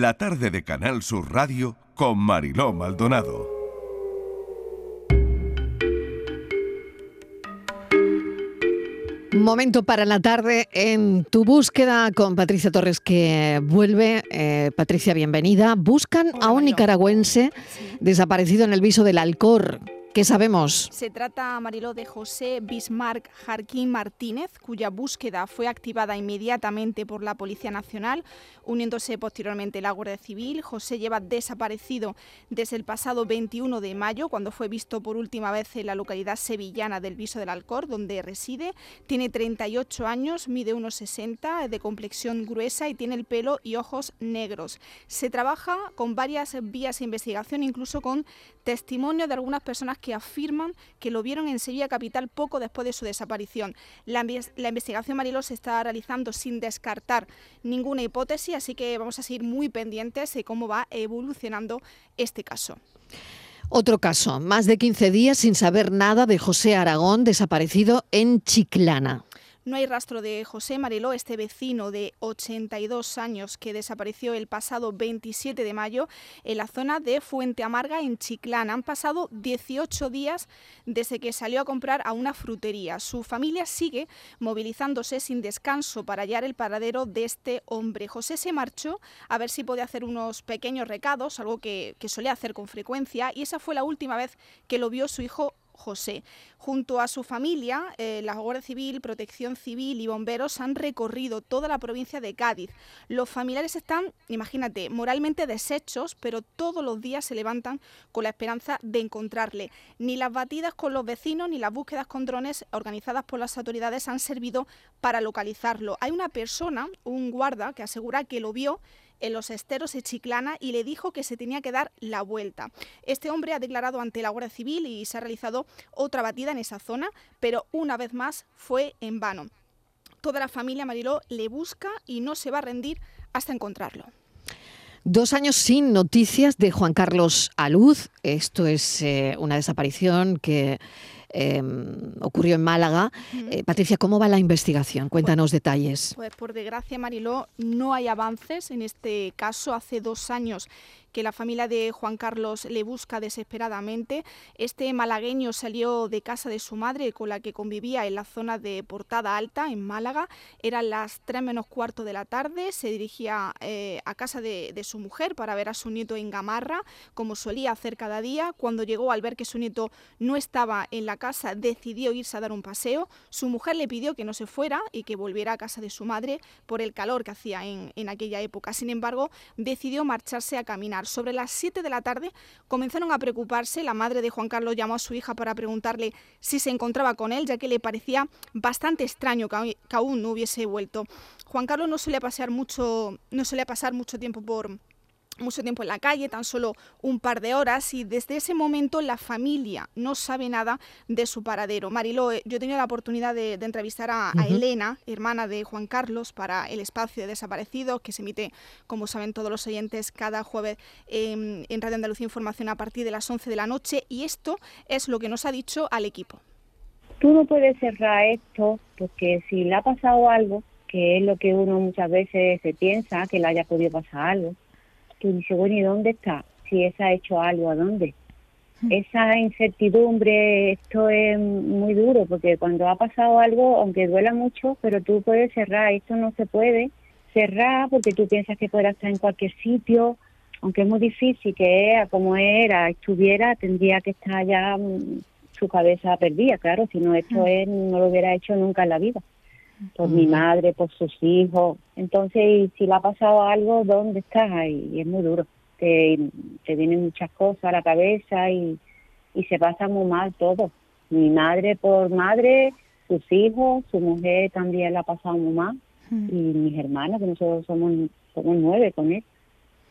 la tarde de Canal Sur Radio con Mariló Maldonado. Momento para la tarde en tu búsqueda con Patricia Torres que vuelve. Eh, Patricia, bienvenida. Buscan a un nicaragüense desaparecido en el viso del Alcor. ¿Qué sabemos? Se trata, Mariló, de José Bismarck Jarquín Martínez, cuya búsqueda fue activada inmediatamente por la Policía Nacional, uniéndose posteriormente la Guardia Civil. José lleva desaparecido desde el pasado 21 de mayo, cuando fue visto por última vez en la localidad sevillana del Viso del Alcor, donde reside. Tiene 38 años, mide unos 60, de complexión gruesa y tiene el pelo y ojos negros. Se trabaja con varias vías de investigación, incluso con testimonio de algunas personas que afirman que lo vieron en Sevilla Capital poco después de su desaparición. La, investigación Mariló se está realizando sin descartar ninguna hipótesis, así que vamos a seguir muy pendientes de cómo va evolucionando este caso. Otro caso, más de 15 días sin saber nada de José Aragón, desaparecido en Chiclana. No hay rastro de José Mariló, este vecino de 82 años que desapareció el pasado 27 de mayo en la zona de Fuente Amarga, en Chiclana. Han pasado 18 días desde que salió a comprar a una frutería. Su familia sigue movilizándose sin descanso para hallar el paradero de este hombre. José se marchó a ver si podía hacer unos pequeños recados, algo que, que solía hacer con frecuencia, y esa fue la última vez que lo vio su hijo José. Junto a su familia, eh, la Guardia Civil, Protección Civil y bomberos han recorrido toda la provincia de Cádiz. Los familiares están, imagínate, moralmente deshechos, pero todos los días se levantan con la esperanza de encontrarle. Ni las batidas con los vecinos ni las búsquedas con drones organizadas por las autoridades han servido para localizarlo. Hay una persona, un guarda, que asegura que lo vio en los esteros de Chiclana y le dijo que se tenía que dar la vuelta. Este hombre ha declarado ante la Guardia Civil y se ha realizado otra batida en esa zona, pero una vez más fue en vano. Toda la familia Mariló le busca y no se va a rendir hasta encontrarlo. Dos años sin noticias de Juan Carlos Aluz. Esto es eh, una desaparición que Em, ocurrió en Málaga. Eh, Patricia, ¿cómo va la investigación? Cuéntanos detalles. Pues por desgracia, Mariló, no hay avances en este caso. Hace dos años que la familia de Juan Carlos le busca desesperadamente. Este malagueño salió de casa de su madre con la que convivía en la zona de Portada Alta, en Málaga. Eran las tres menos cuarto de la tarde. Se dirigía eh, a casa de, su mujer para ver a su nieto en Gamarra, como solía hacer cada día. Cuando llegó al ver que su nieto no estaba en la casa, decidió irse a dar un paseo. Su mujer le pidió que no se fuera y que volviera a casa de su madre por el calor que hacía en, en aquella época. Sin embargo, decidió marcharse a caminar. Sobre las 7 de la tarde comenzaron a preocuparse. La madre de Juan Carlos llamó a su hija para preguntarle si se encontraba con él, ya que le parecía bastante extraño que aún no hubiese vuelto. Juan Carlos no solía pasar mucho, no solía pasar mucho tiempo por mucho tiempo en la calle, tan solo un par de horas, y desde ese momento la familia no sabe nada de su paradero. Mariló, eh, yo he tenido la oportunidad de, entrevistar a, Elena, hermana de Juan Carlos, para el espacio de desaparecidos, que se emite, como saben todos los oyentes, cada jueves en Radio Andalucía Información a partir de las 11 de la noche, y esto es lo que nos ha dicho al equipo. Tú no puedes cerrar esto porque si le ha pasado algo, que es lo que uno muchas veces se piensa, que le haya podido pasar algo, tú dices, bueno, ¿y dónde está? Si esa ha hecho algo, ¿a dónde? Hmm. Esa incertidumbre, esto es muy duro, porque cuando ha pasado algo, aunque duela mucho, pero tú puedes cerrar, esto no se puede cerrar porque tú piensas que puede estar en cualquier sitio, aunque es muy difícil que ella, como era, estuviera, tendría que estar ya mm, su cabeza perdida, claro, si no esto hmm. es, no lo hubiera hecho nunca en la vida por mi madre, por sus hijos. Entonces, si le ha pasado algo, ¿dónde estás? Y, es muy duro. Te, te vienen muchas cosas a la cabeza y, y se pasa muy mal todo. Mi madre por madre, sus hijos, su mujer también la ha pasado muy mal. Y mis hermanos, que nosotros somos, somos nueve con él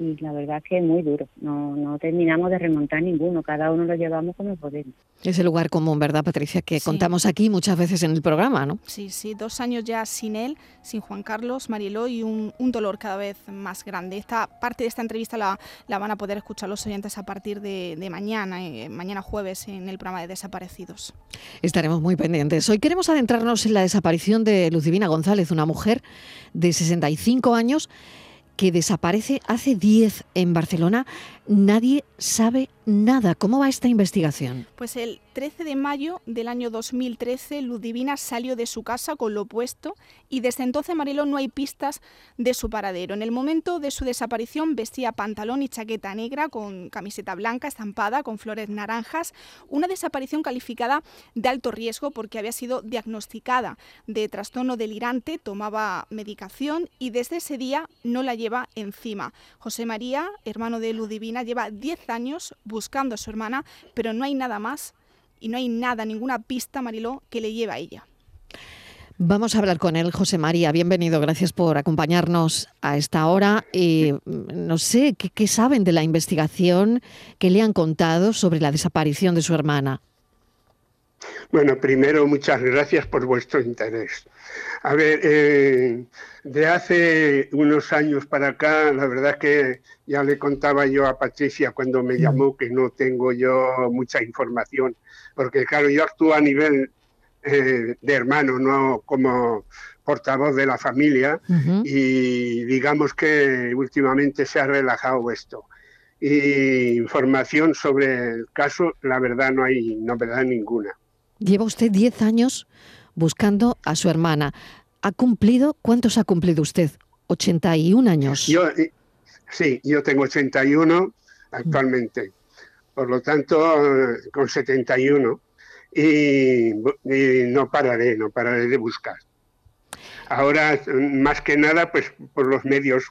y la verdad es que es muy duro. No, no terminamos de remontar ninguno, cada uno lo llevamos como podemos. Es el lugar común, ¿verdad, Patricia? Que contamos aquí muchas veces en el programa, ¿no? Sí, sí, dos años ya sin él, sin Juan Carlos, Marieló y un, dolor cada vez más grande. Esta parte de esta entrevista la, la van a poder escuchar los oyentes a partir de, mañana, eh, mañana jueves, en el programa de Desaparecidos. Estaremos muy pendientes. Hoy queremos adentrarnos en la desaparición de Lucivina González, una mujer de 65 años que desaparece hace 10 en Barcelona. Nadie sabe nada. ¿Cómo va esta investigación? Pues el 13 de mayo del año 2013, Ludivina salió de su casa con lo opuesto y desde entonces, Mariló, no hay pistas de su paradero. En el momento de su desaparición vestía pantalón y chaqueta negra con camiseta blanca estampada con flores naranjas. Una desaparición calificada de alto riesgo porque había sido diagnosticada de trastorno delirante, tomaba medicación y desde ese día no la lleva encima. José María, hermano de Lleva 10 años buscando a su hermana, pero no hay nada más y no hay nada, ninguna pista, Mariló, que le lleve a ella. Vamos a hablar con él, José María. Bienvenido, gracias por acompañarnos a esta hora. mm, no sé, ¿qué, ¿qué, saben de la investigación que le han contado sobre la desaparición de su hermana? Bueno, primero, muchas gracias por vuestro interés. A ver, eh, de hace unos años para acá, la verdad que ya le contaba yo a Patricia cuando me llamó que no tengo yo mucha información, porque claro, yo actúo a nivel eh, de hermano, no como portavoz de la familia, y digamos que últimamente se ha relajado esto. Y información sobre el caso, la verdad no hay novedad ninguna. Lleva usted 10 años buscando a su hermana. ¿Ha cumplido? ¿Cuántos ha cumplido usted? 81 años. Yo, eh, sí, yo tengo 81 actualmente. Por lo tanto, con 71. Y, y no pararé, no pararé de buscar. Ahora, más que nada, pues por los medios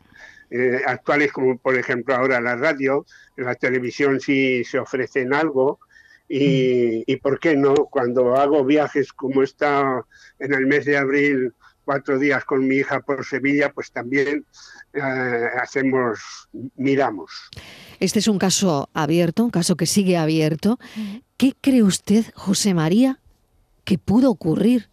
eh, actuales, como por ejemplo ahora la radio, la televisión, si se ofrecen algo, y, y, por qué no, cuando hago viajes como está en el mes de abril, cuatro días con mi hija por Sevilla, pues también eh, hacemos, miramos. Este es un caso abierto, un caso que sigue abierto. ¿Qué cree usted, José María, que pudo ocurrir?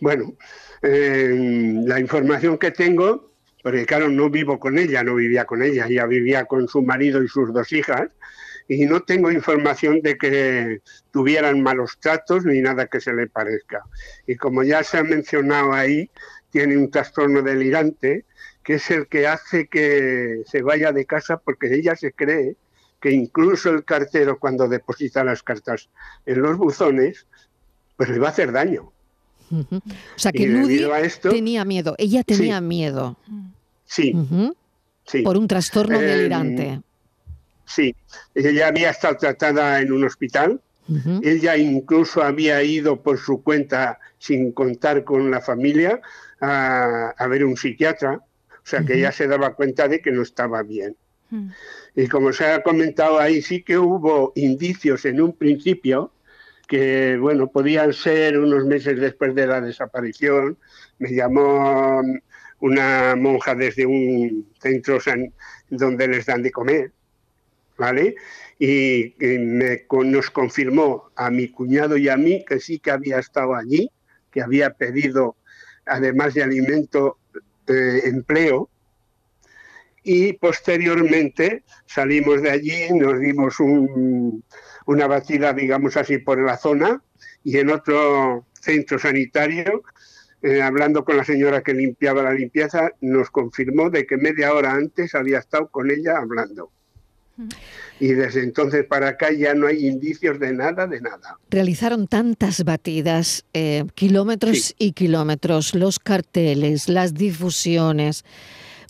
Bueno, eh, la información que tengo, porque claro, no vivo con ella, no vivía con ella, ella vivía con su marido y sus dos hijas, y no tengo información de que tuvieran malos tratos ni nada que se le parezca. Y como ya se ha mencionado ahí, tiene un trastorno delirante que es el que hace que se vaya de casa porque ella se cree que incluso el cartero cuando deposita las cartas en los buzones, pues le va a hacer daño. Uh -huh. O sea que Ludi esto, tenía miedo, ella tenía sí, miedo. Sí, uh -huh. sí. Por un trastorno eh, delirante. Sí, ella había estado tratada en un hospital. Uh -huh. Ella incluso había ido por su cuenta, sin contar con la familia, a, a ver un psiquiatra. O sea, que uh -huh. ella se daba cuenta de que no estaba bien. Y como se ha comentado ahí, sí que hubo indicios en un principio que, bueno, podían ser unos meses después de la desaparición. Me llamó una monja desde un centro san, donde les dan de comer ¿vale? Y, me, nos confirmó a mi cuñado y a mí que sí que había estado allí, que había pedido, además de alimento, eh, empleo. Y posteriormente salimos de allí, nos dimos un, una batida, digamos así, por la zona y en otro centro sanitario, eh, hablando con la señora que limpiaba la limpieza, nos confirmó de que media hora antes había estado con ella hablando. Y desde entonces para acá ya no hay indicios de nada, de nada. Realizaron tantas batidas, eh, kilómetros sí. y kilómetros, los carteles, las difusiones,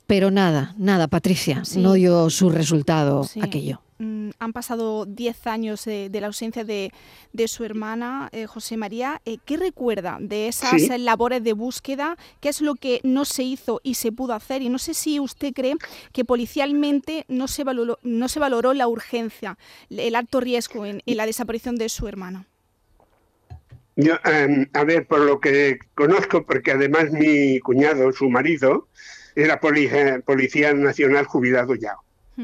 pero nada, nada, Patricia, sí. no dio su resultado sí. aquello. Mm, han pasado 10 años de, de, la ausencia de, de su hermana, eh, José María. Eh, ¿Qué recuerda de esas sí. labores de búsqueda? ¿Qué es lo que no se hizo y se pudo hacer? Y no sé si usted cree que policialmente no se valoró, no se valoró la urgencia, el alto riesgo en, en la desaparición de su hermana. Yo, um, a ver, por lo que conozco, porque además mi cuñado, su marido, era policía, policía nacional jubilado ya.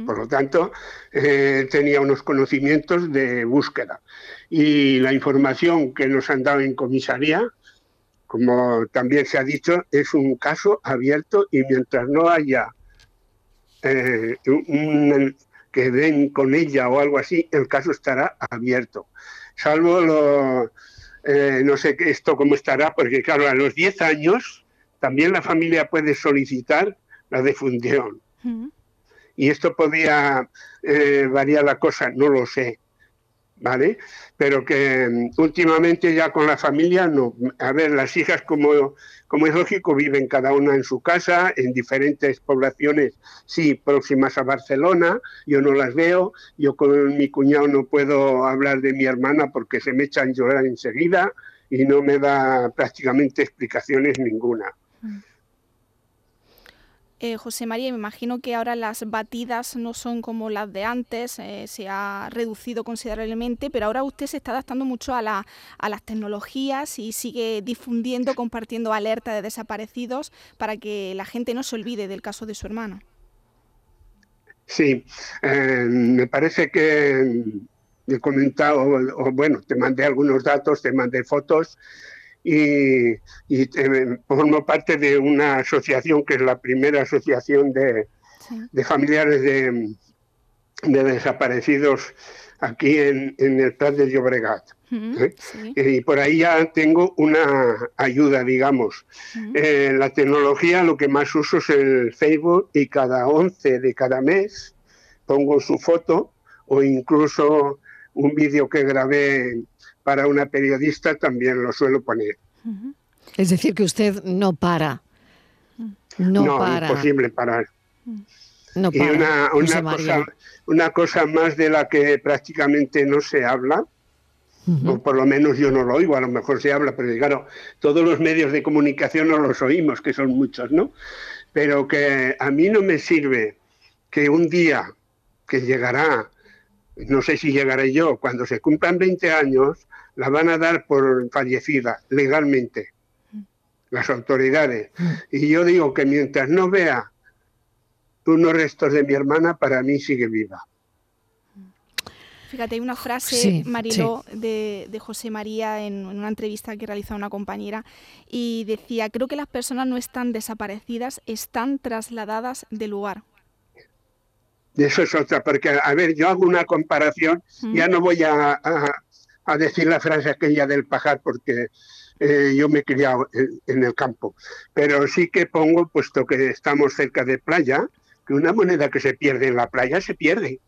Por lo tanto, eh, tenía unos conocimientos de búsqueda. Y la información que nos han dado en comisaría, como también se ha dicho, es un caso abierto y mientras no haya eh, un, que den con ella o algo así, el caso estará abierto. Salvo lo, eh, no sé esto cómo estará, porque claro, a los 10 años también la familia puede solicitar la defunción. Y esto podría eh, variar la cosa, no lo sé. ¿vale? Pero que mm, últimamente ya con la familia no. A ver, las hijas, como, como es lógico, viven cada una en su casa, en diferentes poblaciones, sí, próximas a Barcelona, yo no las veo, yo con mi cuñado no puedo hablar de mi hermana porque se me echan llorar enseguida y no me da prácticamente explicaciones ninguna. Mm. Eh, José María, me imagino que ahora las batidas no son como las de antes, eh, se ha reducido considerablemente, pero ahora usted se está adaptando mucho a, la, a las tecnologías y sigue difundiendo, compartiendo alerta de desaparecidos para que la gente no se olvide del caso de su hermano. Sí, eh, me parece que he comentado, bueno, te mandé algunos datos, te mandé fotos y, formo parte de una asociación que es la primera asociación de, familiares de, desaparecidos aquí en, el Prat de Llobregat. ¿eh? Y por ahí ya tengo una ayuda, digamos. Eh, la tecnología lo que más uso es el Facebook y cada 11 de cada mes pongo su foto o incluso un vídeo que grabé para una periodista también lo suelo poner. Es decir, que usted no para. No, no para. imposible parar. No y una, cosa, una cosa más de la que prácticamente no se habla, o por lo menos yo no lo oigo, a lo mejor se habla, pero claro, todos los medios de comunicación no los oímos, que son muchos, ¿no? Pero que a mí no me sirve que un día que llegará no sé si llegaré yo, cuando se cumplan 20 años, la van a dar por fallecida legalmente las autoridades. Y yo digo que mientras no vea unos restos de mi hermana, para mí sigue viva. Fíjate, hay una frase, Mariló, De, de, José María en, una entrevista que realizó una compañera y decía, creo que las personas no están desaparecidas, están trasladadas de lugar. Eso es otra, porque, a ver, yo hago una comparación, ya no voy a, decir la frase aquella del pajar, porque eh, yo me he criado en, el campo, pero sí que pongo, puesto que estamos cerca de playa, que una moneda que se pierde en la playa se pierde.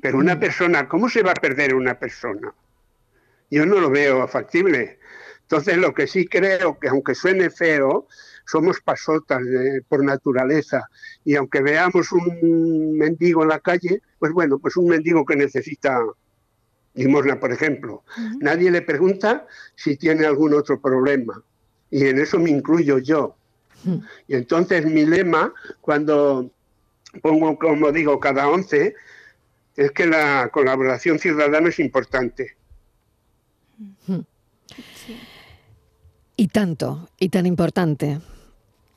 Pero una persona, ¿cómo se va a perder una persona? Yo no lo veo factible. Entonces, lo que sí creo que, aunque suene feo, somos pasotas por naturaleza y aunque veamos un mendigo en la calle, pues bueno, pues un mendigo que necesita limosna, por ejemplo, nadie le pregunta si tiene algún otro problema y en eso me incluyo yo. Y entonces mi lema, cuando pongo, como digo, cada once, es que la colaboración ciudadana es importante. Y tanto, y tan importante.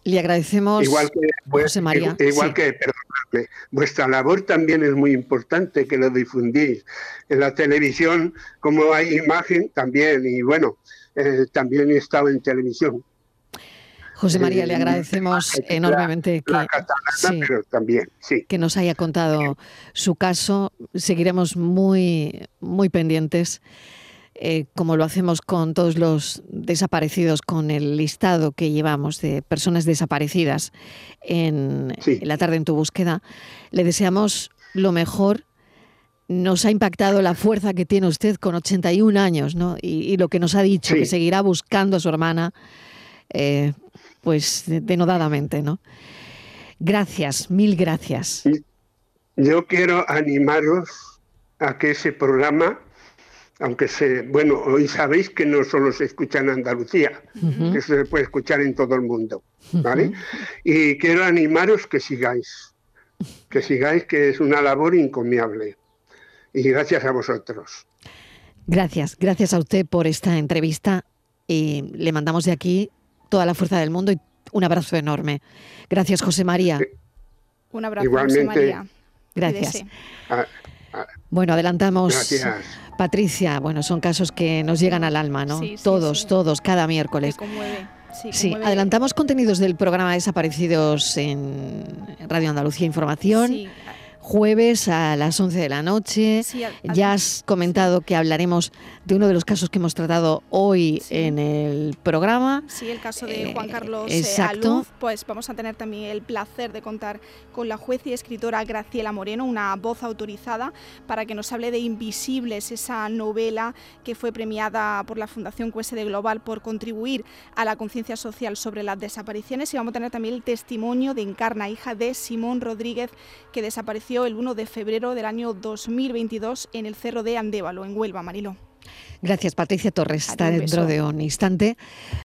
Le agradecemos, igual que, José María. Igual que, perdóname, vuestra labor también es muy importante que lo difundís. En la televisión, como hay imagen, también, y bueno, eh, también he estado en televisión. José María, le eh, agradecemos enormemente que, también, sí. que nos haya contado su caso. Seguiremos muy, muy pendientes eh, como lo hacemos con todos los desaparecidos, con el listado que llevamos de personas desaparecidas en, la tarde en tu búsqueda, le deseamos lo mejor. Nos ha impactado la fuerza que tiene usted con 81 años, ¿no? Y, lo que nos ha dicho, que seguirá buscando a su hermana, eh, pues denodadamente, ¿no? Gracias, mil gracias. Yo quiero animaros a que ese programa aunque se, bueno, hoy sabéis que no solo se escucha en Andalucía, que se puede escuchar en todo el mundo, ¿vale? Y quiero animaros que sigáis, que sigáis, que es una labor encomiable. Y gracias a vosotros. Gracias, gracias a usted por esta entrevista y le mandamos de aquí toda la fuerza del mundo y un abrazo enorme. Gracias, José María. Un abrazo, Igualmente, José María. Gracias. Bueno, adelantamos. Gracias. Patricia, bueno, son casos que nos llegan al alma, ¿no? todos, todos, cada miércoles. Sí, adelantamos contenidos del programa Desaparecidos en Radio Andalucía Información. Jueves a las 11 de la noche. ya has comentado que hablaremos de uno de los casos que hemos tratado hoy en el programa. Sí, el caso de Juan eh, Carlos eh, Exacto. Pues vamos a tener también el placer de contar con la juez y escritora Graciela Moreno, una voz autorizada para que nos hable de Invisibles, esa novela que fue premiada por la Fundación QSD Global por contribuir a la conciencia social sobre las desapariciones. Y vamos a tener también el testimonio de Encarna, hija de Simón Rodríguez, que desapareció el 1 de febrero del año 2022 en el cerro de Andévalo, en Huelva, Mariló. Gracias, Patricia Torres. Está dentro de un instante.